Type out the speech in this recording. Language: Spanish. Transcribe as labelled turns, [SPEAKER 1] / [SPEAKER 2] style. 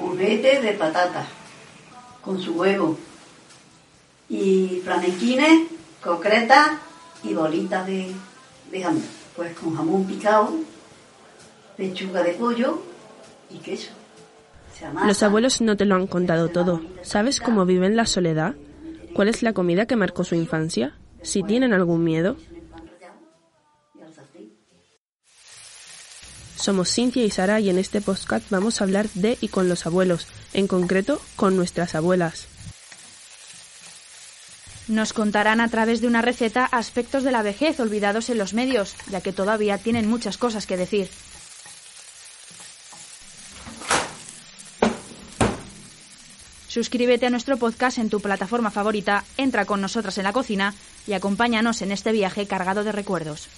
[SPEAKER 1] mojete de patata con su huevo y flamenquines, concretas y bolitas de, de jamón. Pues con jamón picado, pechuga de pollo y queso.
[SPEAKER 2] Los abuelos no te lo han contado todo. ¿Sabes cómo viven la soledad? ¿Cuál es la comida que marcó su infancia? Si tienen algún miedo. Somos Cintia y Sara y en este podcast vamos a hablar de y con los abuelos, en concreto con nuestras abuelas.
[SPEAKER 3] Nos contarán a través de una receta aspectos de la vejez olvidados en los medios, ya que todavía tienen muchas cosas que decir. Suscríbete a nuestro podcast en tu plataforma favorita, entra con nosotras en la cocina y acompáñanos en este viaje cargado de recuerdos.